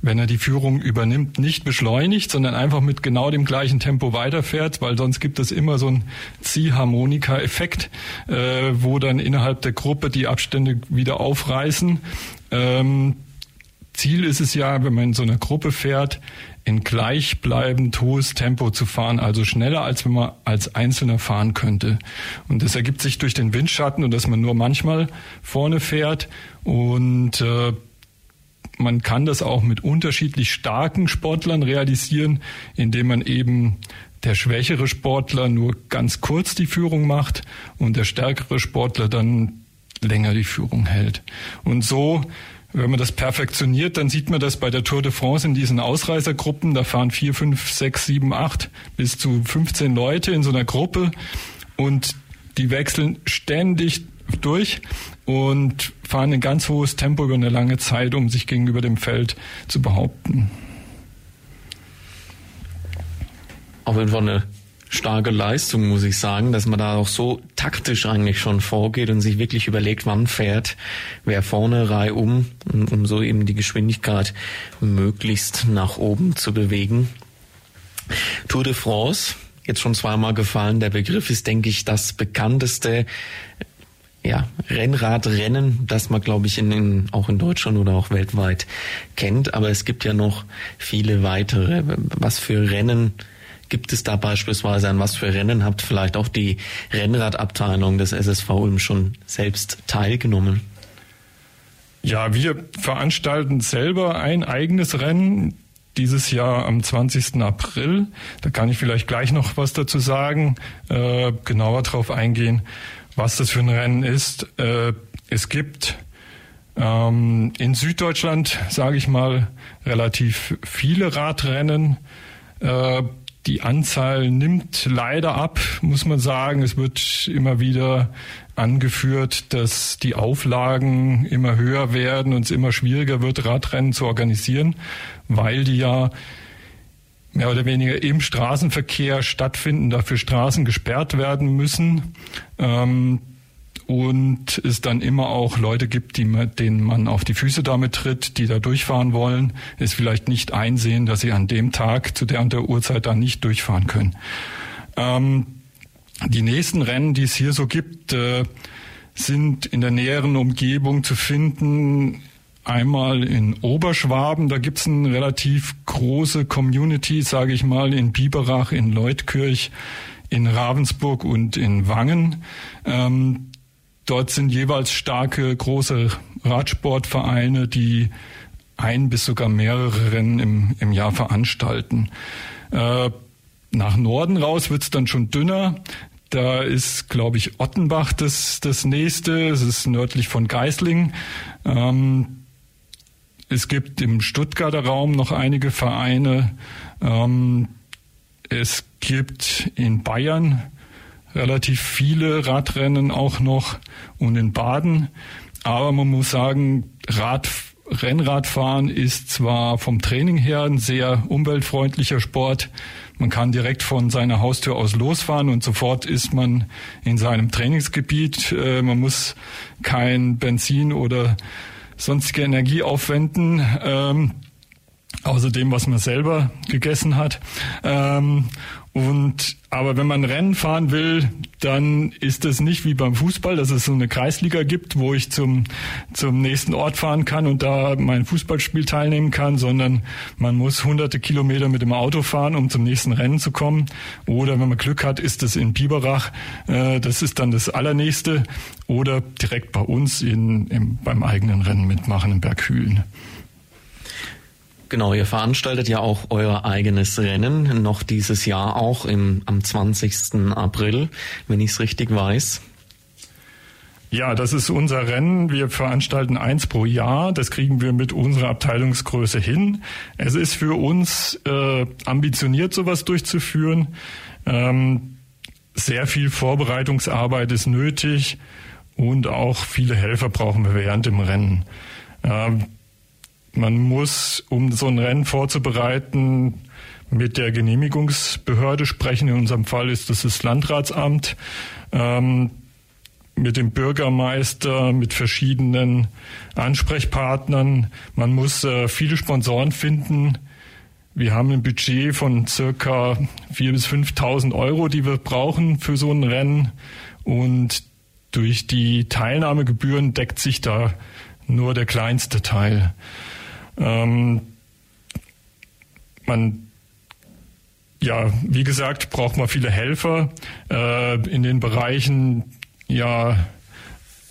wenn er die Führung übernimmt, nicht beschleunigt, sondern einfach mit genau dem gleichen Tempo weiterfährt, weil sonst gibt es immer so einen Ziehharmonika-Effekt, äh, wo dann innerhalb der Gruppe die Abstände wieder aufreißen. Ähm, Ziel ist es ja, wenn man in so einer Gruppe fährt, in gleichbleibend hohes Tempo zu fahren, also schneller, als wenn man als Einzelner fahren könnte. Und das ergibt sich durch den Windschatten und dass man nur manchmal vorne fährt und äh, man kann das auch mit unterschiedlich starken Sportlern realisieren, indem man eben der schwächere Sportler nur ganz kurz die Führung macht und der stärkere Sportler dann länger die Führung hält. Und so wenn man das perfektioniert, dann sieht man das bei der Tour de France in diesen Ausreißergruppen. Da fahren vier, fünf, sechs, sieben, acht bis zu 15 Leute in so einer Gruppe und die wechseln ständig durch und fahren ein ganz hohes Tempo über eine lange Zeit, um sich gegenüber dem Feld zu behaupten. Auf jeden Fall eine starke Leistung, muss ich sagen, dass man da auch so taktisch eigentlich schon vorgeht und sich wirklich überlegt, wann fährt wer vorne Reihe um, um so eben die Geschwindigkeit möglichst nach oben zu bewegen. Tour de France, jetzt schon zweimal gefallen, der Begriff ist, denke ich, das bekannteste ja, Rennradrennen, das man, glaube ich, in, in, auch in Deutschland oder auch weltweit kennt. Aber es gibt ja noch viele weitere. Was für Rennen gibt es da beispielsweise an was für Rennen? Habt vielleicht auch die Rennradabteilung des SSV Ulm schon selbst teilgenommen? Ja, wir veranstalten selber ein eigenes Rennen dieses Jahr am 20. April. Da kann ich vielleicht gleich noch was dazu sagen, äh, genauer darauf eingehen, was das für ein Rennen ist. Äh, es gibt ähm, in Süddeutschland, sage ich mal, relativ viele Radrennen. Äh, die Anzahl nimmt leider ab, muss man sagen. Es wird immer wieder angeführt, dass die Auflagen immer höher werden und es immer schwieriger wird, Radrennen zu organisieren, weil die ja mehr oder weniger im Straßenverkehr stattfinden, dafür Straßen gesperrt werden müssen. Ähm, und es dann immer auch Leute gibt, die, denen man auf die Füße damit tritt, die da durchfahren wollen, es vielleicht nicht einsehen, dass sie an dem Tag zu der und der Uhrzeit dann nicht durchfahren können. Ähm, die nächsten Rennen, die es hier so gibt, äh, sind in der näheren Umgebung zu finden. Einmal in Oberschwaben, da gibt's eine relativ große Community, sage ich mal, in Biberach, in Leutkirch, in Ravensburg und in Wangen. Ähm, Dort sind jeweils starke, große Radsportvereine, die ein bis sogar mehrere Rennen im, im Jahr veranstalten. Äh, nach Norden raus wird's dann schon dünner. Da ist, glaube ich, Ottenbach das, das nächste. Es ist nördlich von Geislingen. Ähm, es gibt im Stuttgarter Raum noch einige Vereine. Ähm, es gibt in Bayern relativ viele Radrennen auch noch und in Baden. Aber man muss sagen, Rad, Rennradfahren ist zwar vom Training her ein sehr umweltfreundlicher Sport. Man kann direkt von seiner Haustür aus losfahren und sofort ist man in seinem Trainingsgebiet. Äh, man muss kein Benzin oder sonstige Energie aufwenden. Ähm, außer dem, was man selber gegessen hat. Ähm, und aber wenn man Rennen fahren will, dann ist es nicht wie beim Fußball, dass es so eine Kreisliga gibt, wo ich zum zum nächsten Ort fahren kann und da mein Fußballspiel teilnehmen kann, sondern man muss hunderte Kilometer mit dem Auto fahren, um zum nächsten Rennen zu kommen. Oder wenn man Glück hat, ist es in Biberach. Äh, das ist dann das allernächste. Oder direkt bei uns in, im, beim eigenen Rennen mitmachen in Berghülen. Genau, ihr veranstaltet ja auch euer eigenes Rennen, noch dieses Jahr auch im, am 20. April, wenn ich es richtig weiß. Ja, das ist unser Rennen. Wir veranstalten eins pro Jahr. Das kriegen wir mit unserer Abteilungsgröße hin. Es ist für uns äh, ambitioniert, sowas durchzuführen. Ähm, sehr viel Vorbereitungsarbeit ist nötig und auch viele Helfer brauchen wir während dem Rennen. Ähm, man muss, um so ein Rennen vorzubereiten, mit der Genehmigungsbehörde sprechen. In unserem Fall ist das das Landratsamt. Ähm, mit dem Bürgermeister, mit verschiedenen Ansprechpartnern. Man muss äh, viele Sponsoren finden. Wir haben ein Budget von circa 4.000 bis 5.000 Euro, die wir brauchen für so ein Rennen. Und durch die Teilnahmegebühren deckt sich da nur der kleinste Teil. Ähm, man, ja, wie gesagt, braucht man viele Helfer äh, in den Bereichen, ja,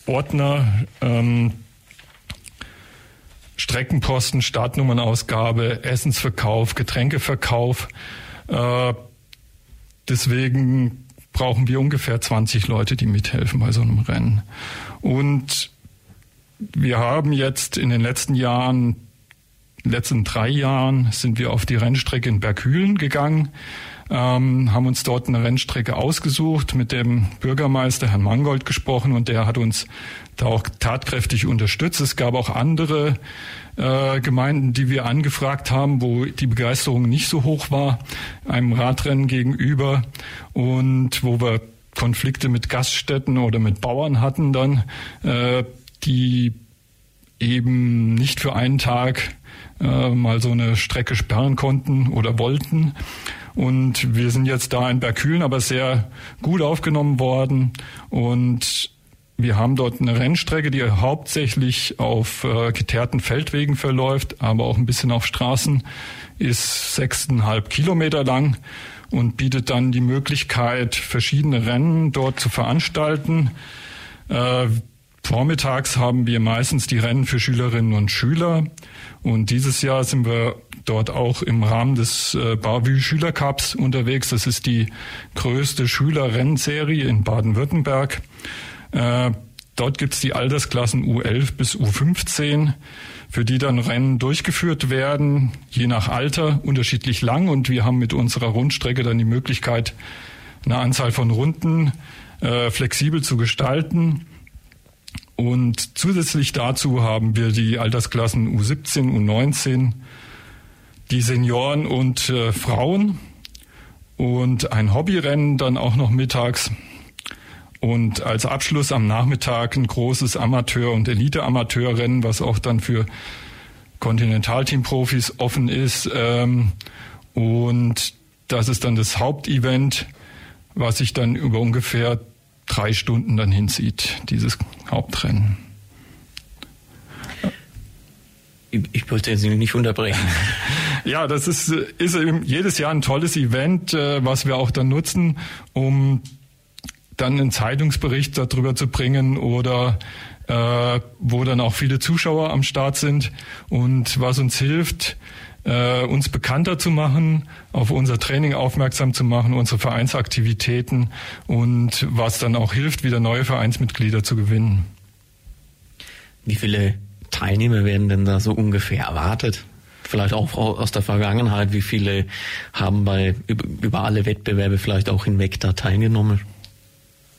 Ordner, ähm, Streckenposten, Startnummernausgabe, Essensverkauf, Getränkeverkauf. Äh, deswegen brauchen wir ungefähr 20 Leute, die mithelfen bei so einem Rennen. Und wir haben jetzt in den letzten Jahren letzten drei Jahren sind wir auf die Rennstrecke in Berghülen gegangen, ähm, haben uns dort eine Rennstrecke ausgesucht, mit dem Bürgermeister Herrn Mangold gesprochen und der hat uns da auch tatkräftig unterstützt. Es gab auch andere äh, Gemeinden, die wir angefragt haben, wo die Begeisterung nicht so hoch war, einem Radrennen gegenüber und wo wir Konflikte mit Gaststätten oder mit Bauern hatten dann, äh, die eben nicht für einen Tag äh, mal so eine Strecke sperren konnten oder wollten. Und wir sind jetzt da in Berghülen, aber sehr gut aufgenommen worden. Und wir haben dort eine Rennstrecke, die hauptsächlich auf äh, geteerten Feldwegen verläuft, aber auch ein bisschen auf Straßen, ist sechseinhalb Kilometer lang und bietet dann die Möglichkeit, verschiedene Rennen dort zu veranstalten. Äh, vormittags haben wir meistens die Rennen für Schülerinnen und Schüler und dieses Jahr sind wir dort auch im Rahmen des äh, Bavü Schülercups unterwegs. Das ist die größte Schülerrennserie in Baden-Württemberg. Äh, dort gibt's die Altersklassen U11 bis U15, für die dann Rennen durchgeführt werden, je nach Alter unterschiedlich lang. Und wir haben mit unserer Rundstrecke dann die Möglichkeit, eine Anzahl von Runden äh, flexibel zu gestalten. Und zusätzlich dazu haben wir die Altersklassen U17, U19, die Senioren und äh, Frauen und ein Hobbyrennen dann auch noch mittags. Und als Abschluss am Nachmittag ein großes Amateur- und Elite-Amateurrennen, was auch dann für Kontinentalteam-Profis offen ist. Ähm, und das ist dann das Hauptevent, was sich dann über ungefähr drei Stunden dann hinzieht, dieses Hauptrennen. Ich wollte Sie nicht unterbrechen. Ja, das ist, ist jedes Jahr ein tolles Event, äh, was wir auch dann nutzen, um dann einen Zeitungsbericht darüber zu bringen oder äh, wo dann auch viele Zuschauer am Start sind und was uns hilft, äh, uns bekannter zu machen, auf unser Training aufmerksam zu machen, unsere Vereinsaktivitäten und was dann auch hilft, wieder neue Vereinsmitglieder zu gewinnen. Wie viele Teilnehmer werden denn da so ungefähr erwartet? Vielleicht auch aus der Vergangenheit, wie viele haben bei über alle Wettbewerbe vielleicht auch hinweg da teilgenommen?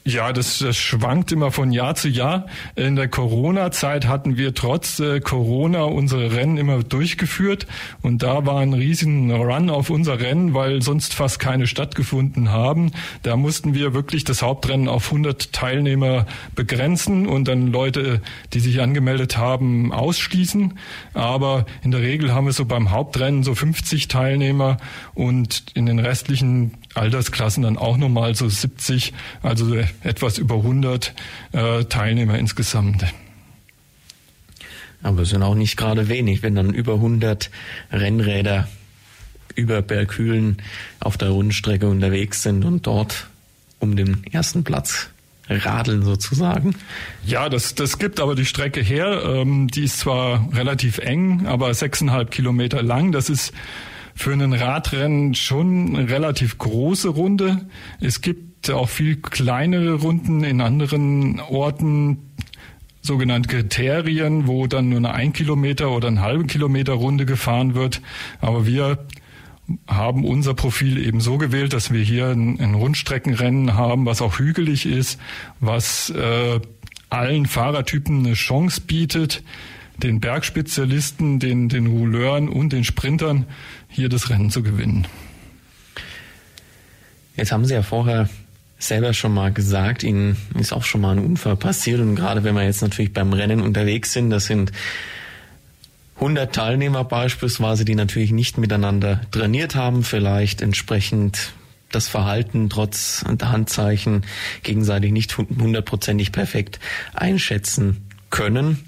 Ja, das, das schwankt immer von Jahr zu Jahr. In der Corona-Zeit hatten wir trotz äh, Corona unsere Rennen immer durchgeführt und da war ein riesen Run auf unser Rennen, weil sonst fast keine stattgefunden haben. Da mussten wir wirklich das Hauptrennen auf 100 Teilnehmer begrenzen und dann Leute, die sich angemeldet haben, ausschließen. Aber in der Regel haben wir so beim Hauptrennen so 50 Teilnehmer und in den restlichen Altersklassen dann auch nochmal so 70, also etwas über 100 äh, Teilnehmer insgesamt. Aber es sind auch nicht gerade wenig, wenn dann über 100 Rennräder über Berghülen auf der Rundstrecke unterwegs sind und dort um den ersten Platz radeln sozusagen. Ja, das, das gibt aber die Strecke her. Ähm, die ist zwar relativ eng, aber sechseinhalb Kilometer lang. Das ist für einen Radrennen schon eine relativ große Runde. Es gibt auch viel kleinere Runden in anderen Orten, sogenannte Kriterien, wo dann nur eine ein Kilometer oder eine halbe Kilometer Runde gefahren wird. Aber wir haben unser Profil eben so gewählt, dass wir hier ein, ein Rundstreckenrennen haben, was auch hügelig ist, was äh, allen Fahrertypen eine Chance bietet, den Bergspezialisten, den, den Rouleuren und den Sprintern hier das Rennen zu gewinnen. Jetzt haben Sie ja vorher selber schon mal gesagt, Ihnen ist auch schon mal ein Unfall passiert und gerade wenn wir jetzt natürlich beim Rennen unterwegs sind, das sind 100 Teilnehmer beispielsweise, die natürlich nicht miteinander trainiert haben, vielleicht entsprechend das Verhalten trotz der Handzeichen gegenseitig nicht hundertprozentig perfekt einschätzen können.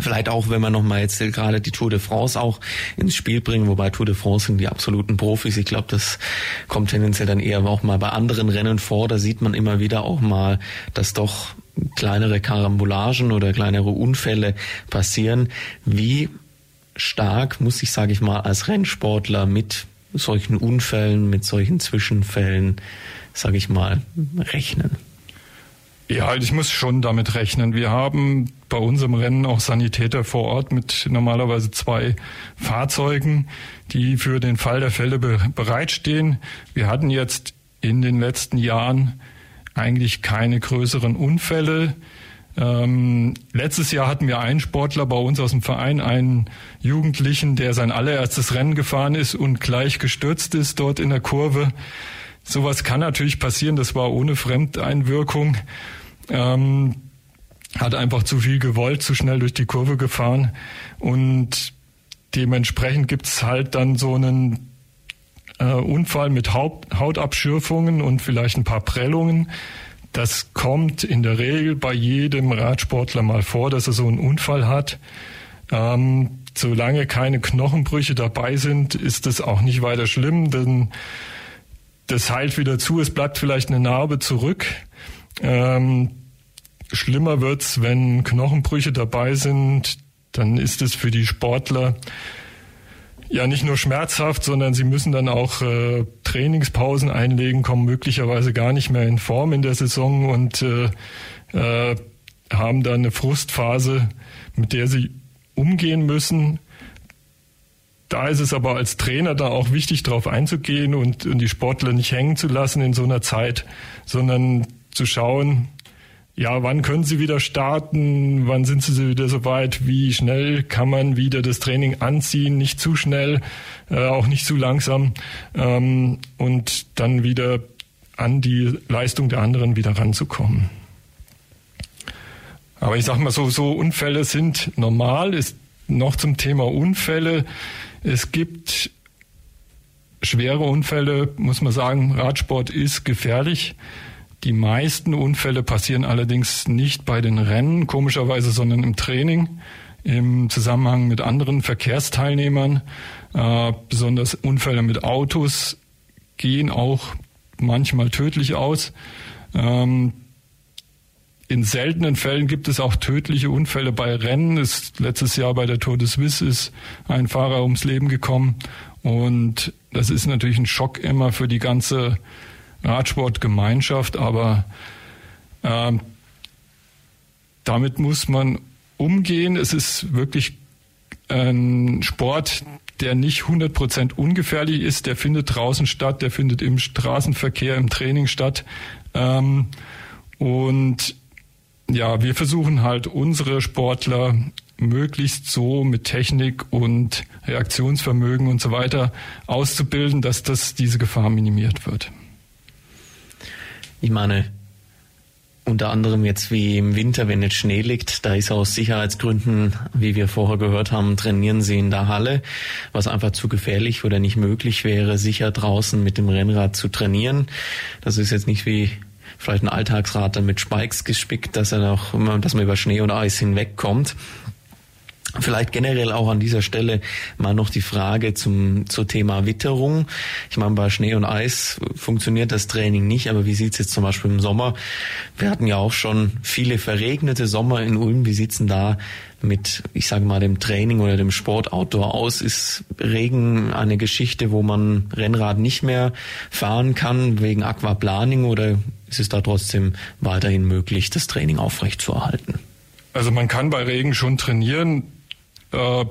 Vielleicht auch, wenn wir nochmal jetzt gerade die Tour de France auch ins Spiel bringen, wobei Tour de France sind die absoluten Profis. Ich glaube, das kommt tendenziell dann eher auch mal bei anderen Rennen vor. Da sieht man immer wieder auch mal, dass doch kleinere Karambolagen oder kleinere Unfälle passieren. Wie stark muss ich, sage ich mal, als Rennsportler mit solchen Unfällen, mit solchen Zwischenfällen, sage ich mal, rechnen? Ja, ich muss schon damit rechnen. Wir haben bei unserem Rennen auch Sanitäter vor Ort mit normalerweise zwei Fahrzeugen, die für den Fall der Fälle bereitstehen. Wir hatten jetzt in den letzten Jahren eigentlich keine größeren Unfälle. Ähm, letztes Jahr hatten wir einen Sportler bei uns aus dem Verein, einen Jugendlichen, der sein allererstes Rennen gefahren ist und gleich gestürzt ist dort in der Kurve. Sowas kann natürlich passieren, das war ohne Fremdeinwirkung. Ähm, hat einfach zu viel gewollt, zu schnell durch die Kurve gefahren und dementsprechend gibt's halt dann so einen äh, Unfall mit Haut, Hautabschürfungen und vielleicht ein paar Prellungen. Das kommt in der Regel bei jedem Radsportler mal vor, dass er so einen Unfall hat. Ähm, solange keine Knochenbrüche dabei sind, ist das auch nicht weiter schlimm, denn das heilt wieder zu, es bleibt vielleicht eine Narbe zurück. Ähm, schlimmer wird's, wenn Knochenbrüche dabei sind, dann ist es für die Sportler ja nicht nur schmerzhaft, sondern sie müssen dann auch äh, Trainingspausen einlegen, kommen möglicherweise gar nicht mehr in Form in der Saison und äh, äh, haben dann eine Frustphase, mit der sie umgehen müssen. Da ist es aber als Trainer da auch wichtig, darauf einzugehen und, und die Sportler nicht hängen zu lassen in so einer Zeit, sondern zu schauen, ja, wann können Sie wieder starten? Wann sind Sie wieder so weit? Wie schnell kann man wieder das Training anziehen? Nicht zu schnell, äh, auch nicht zu langsam. Ähm, und dann wieder an die Leistung der anderen wieder ranzukommen. Aber ich sag mal so, so Unfälle sind normal. Ist noch zum Thema Unfälle. Es gibt schwere Unfälle, muss man sagen. Radsport ist gefährlich. Die meisten Unfälle passieren allerdings nicht bei den Rennen, komischerweise, sondern im Training, im Zusammenhang mit anderen Verkehrsteilnehmern. Äh, besonders Unfälle mit Autos gehen auch manchmal tödlich aus. Ähm, in seltenen Fällen gibt es auch tödliche Unfälle bei Rennen. Ist, letztes Jahr bei der Tour de Suisse ist ein Fahrer ums Leben gekommen. Und das ist natürlich ein Schock immer für die ganze Radsportgemeinschaft, aber äh, damit muss man umgehen. Es ist wirklich ein Sport, der nicht 100% ungefährlich ist. Der findet draußen statt, der findet im Straßenverkehr, im Training statt. Ähm, Und ja, wir versuchen halt unsere Sportler möglichst so mit Technik und Reaktionsvermögen und so weiter auszubilden, dass das diese Gefahr minimiert wird. Ich meine, unter anderem jetzt wie im Winter, wenn jetzt Schnee liegt, da ist aus Sicherheitsgründen, wie wir vorher gehört haben, trainieren sie in der Halle, was einfach zu gefährlich oder nicht möglich wäre, sicher draußen mit dem Rennrad zu trainieren. Das ist jetzt nicht wie vielleicht ein Alltagsrad dann mit Spikes gespickt, dass er auch, dass man über Schnee und Eis hinwegkommt. Vielleicht generell auch an dieser Stelle mal noch die Frage zum, zum Thema Witterung. Ich meine, bei Schnee und Eis funktioniert das Training nicht, aber wie sieht's jetzt zum Beispiel im Sommer? Wir hatten ja auch schon viele verregnete Sommer in Ulm. Wie sieht's denn da mit, ich sage mal, dem Training oder dem Sport Outdoor aus? Ist Regen eine Geschichte, wo man Rennrad nicht mehr fahren kann wegen Aquaplaning oder ist es da trotzdem weiterhin möglich, das Training aufrechtzuerhalten? Also man kann bei Regen schon trainieren äh,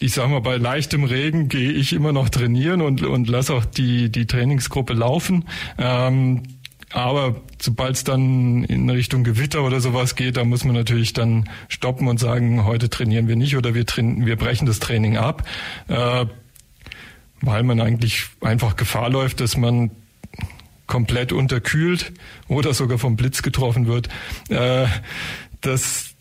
ich sage mal, bei leichtem Regen gehe ich immer noch trainieren und, und lasse auch die, die Trainingsgruppe laufen. Ähm, aber sobald es dann in Richtung Gewitter oder sowas geht, da muss man natürlich dann stoppen und sagen, heute trainieren wir nicht oder wir, wir brechen das Training ab, äh, weil man eigentlich einfach Gefahr läuft, dass man komplett unterkühlt oder sogar vom Blitz getroffen wird. Äh, das,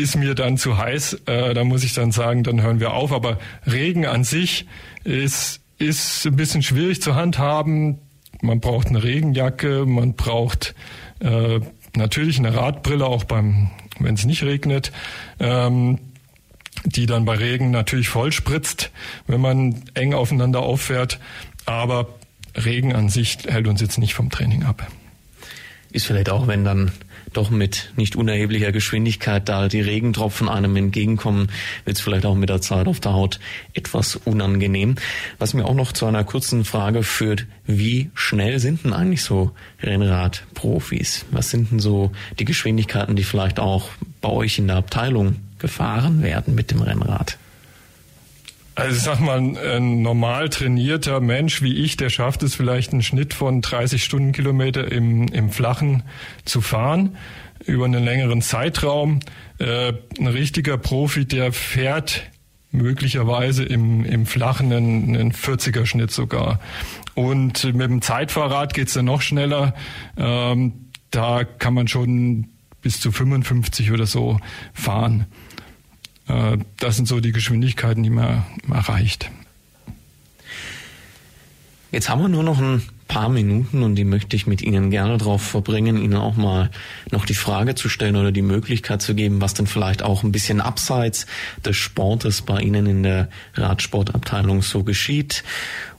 ist mir dann zu heiß, äh, da muss ich dann sagen, dann hören wir auf. Aber Regen an sich ist, ist ein bisschen schwierig zu handhaben. Man braucht eine Regenjacke, man braucht äh, natürlich eine Radbrille, auch beim, wenn es nicht regnet. Ähm, die dann bei Regen natürlich voll spritzt, wenn man eng aufeinander auffährt. Aber Regen an sich hält uns jetzt nicht vom Training ab. Ist vielleicht auch, wenn dann doch mit nicht unerheblicher Geschwindigkeit da die Regentropfen einem entgegenkommen, wird es vielleicht auch mit der Zeit auf der Haut etwas unangenehm. Was mir auch noch zu einer kurzen Frage führt, wie schnell sind denn eigentlich so Rennradprofis? Was sind denn so die Geschwindigkeiten, die vielleicht auch bei euch in der Abteilung gefahren werden mit dem Rennrad? Also ich sag mal, ein normal trainierter Mensch wie ich, der schafft es vielleicht einen Schnitt von 30 Stundenkilometer im, im Flachen zu fahren über einen längeren Zeitraum. Äh, ein richtiger Profi, der fährt möglicherweise im, im Flachen einen, einen 40er Schnitt sogar. Und mit dem Zeitfahrrad geht's dann noch schneller. Ähm, da kann man schon bis zu 55 oder so fahren. Äh, das sind so die Geschwindigkeiten, die man erreicht. Jetzt haben wir nur noch ein paar Minuten und die möchte ich mit Ihnen gerne darauf verbringen, Ihnen auch mal noch die Frage zu stellen oder die Möglichkeit zu geben, was denn vielleicht auch ein bisschen abseits des Sportes bei Ihnen in der Radsportabteilung so geschieht.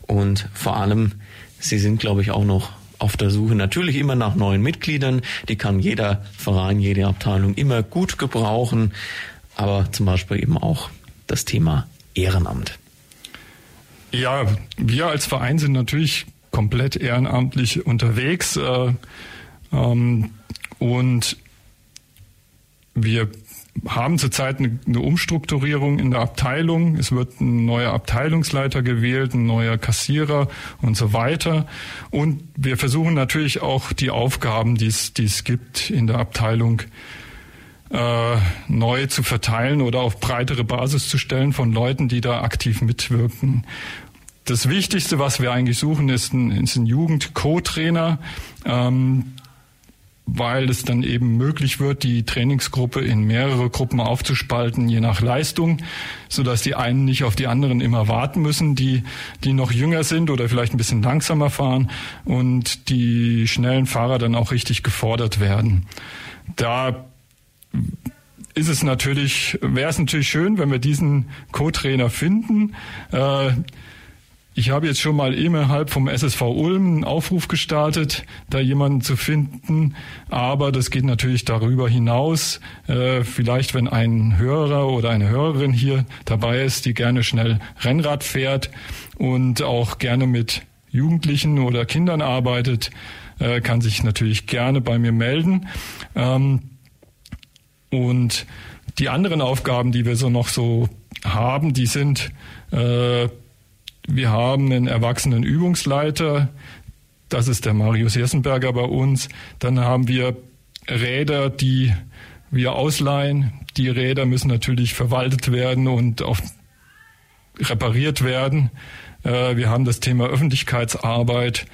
Und vor allem, Sie sind, glaube ich, auch noch auf der Suche natürlich immer nach neuen Mitgliedern. Die kann jeder Verein, jede Abteilung immer gut gebrauchen aber zum Beispiel eben auch das Thema Ehrenamt. Ja, wir als Verein sind natürlich komplett ehrenamtlich unterwegs äh, ähm, und wir haben zurzeit eine, eine, Umstrukturierung in der Abteilung. Es wird ein neuer Abteilungsleiter gewählt, ein neuer Kassierer und so weiter. Und wir versuchen natürlich auch die Aufgaben, die es, die es gibt in der Abteilung, äh, neu zu verteilen oder auf breitere Basis zu stellen von Leuten, die da aktiv mitwirken. Das Wichtigste, was wir eigentlich suchen, ist ein, ist ein Jugend-Co-Trainer, ähm, weil es dann eben möglich wird, die Trainingsgruppe in mehrere Gruppen aufzuspalten, je nach Leistung, so dass die einen nicht auf die anderen immer warten müssen, die, die noch jünger sind oder vielleicht ein bisschen langsamer fahren und die schnellen Fahrer dann auch richtig gefordert werden. Da ist es natürlich, wäre es natürlich schön, wenn wir diesen Co-Trainer finden. Äh, ich habe jetzt schon mal innerhalb vom SSV Ulm einen Aufruf gestartet, da jemanden zu finden. Aber das geht natürlich darüber hinaus. Äh, vielleicht, wenn ein Hörer oder eine Hörerin hier dabei ist, die gerne schnell Rennrad fährt und auch gerne mit Jugendlichen oder Kindern arbeitet, äh, kann sich natürlich gerne bei mir melden. Ähm, und die anderen Aufgaben, die wir so noch so haben, die sind, äh, wir haben einen erwachsenen Übungsleiter, das ist der Marius Jessenberger bei uns. Dann haben wir Räder, die wir ausleihen. Die Räder müssen natürlich verwaltet werden und auf, repariert werden. Äh, wir haben das Thema Öffentlichkeitsarbeit,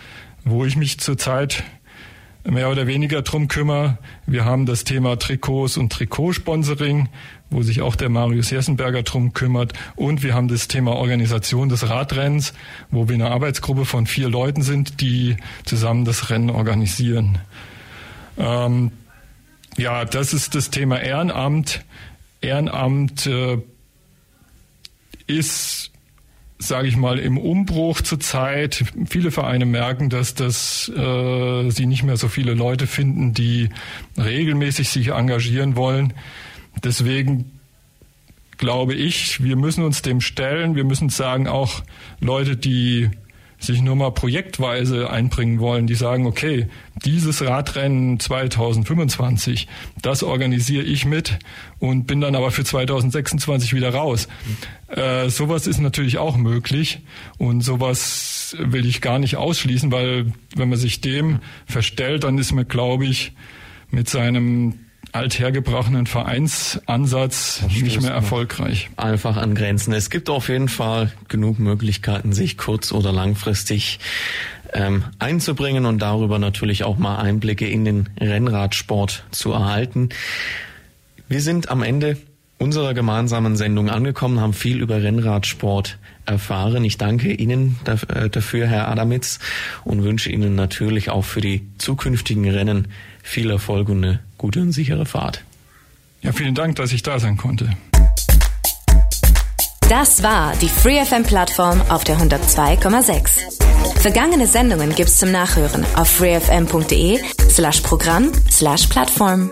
wo ich mich zurzeit mehr oder weniger drum kümmere. Wir haben das Thema Trikots und Trikotsponsoring, wo sich auch der Marius Jessenberger drum kümmert. Und wir haben das Thema Organisation des Radrennens, wo wir eine Arbeitsgruppe von vier Leuten sind, die zusammen das Rennen organisieren. Ähm, ja, das ist das Thema Ehrenamt. Ehrenamt äh, ist sage ich mal, im Umbruch zurzeit. Viele Vereine merken, dass das äh, sie nicht mehr so viele Leute finden, die regelmäßig sich engagieren wollen. Deswegen glaube ich, wir müssen uns dem stellen. Wir müssen sagen, auch Leute, die sich nur mal projektweise einbringen wollen, die sagen, okay, dieses Radrennen 2025, das organisiere ich mit und bin dann aber für 2026 wieder raus. Äh, sowas ist natürlich auch möglich und sowas will ich gar nicht ausschließen, weil wenn man sich dem verstellt, dann ist man, glaube ich, mit seinem althergebrachten Vereinsansatz nicht mehr erfolgreich. Einfach an Grenzen. Es gibt auf jeden Fall genug Möglichkeiten, sich kurz- oder langfristig ähm, einzubringen und darüber natürlich auch mal Einblicke in den Rennradsport zu erhalten. Wir sind am Ende unserer gemeinsamen Sendung angekommen, haben viel über Rennradsport erfahren. Ich danke Ihnen äh, dafür, Herr Adamitz, und wünsche Ihnen natürlich auch für die zukünftigen Rennen viel Erfolg und eine gute und sichere Fahrt. Ja, vielen Dank, dass ich da sein konnte. Das war die FreeFM-Plattform auf der 102,6. Vergangene Sendungen gibt's zum Nachhören auf freefm.de slash Programm slash Plattform.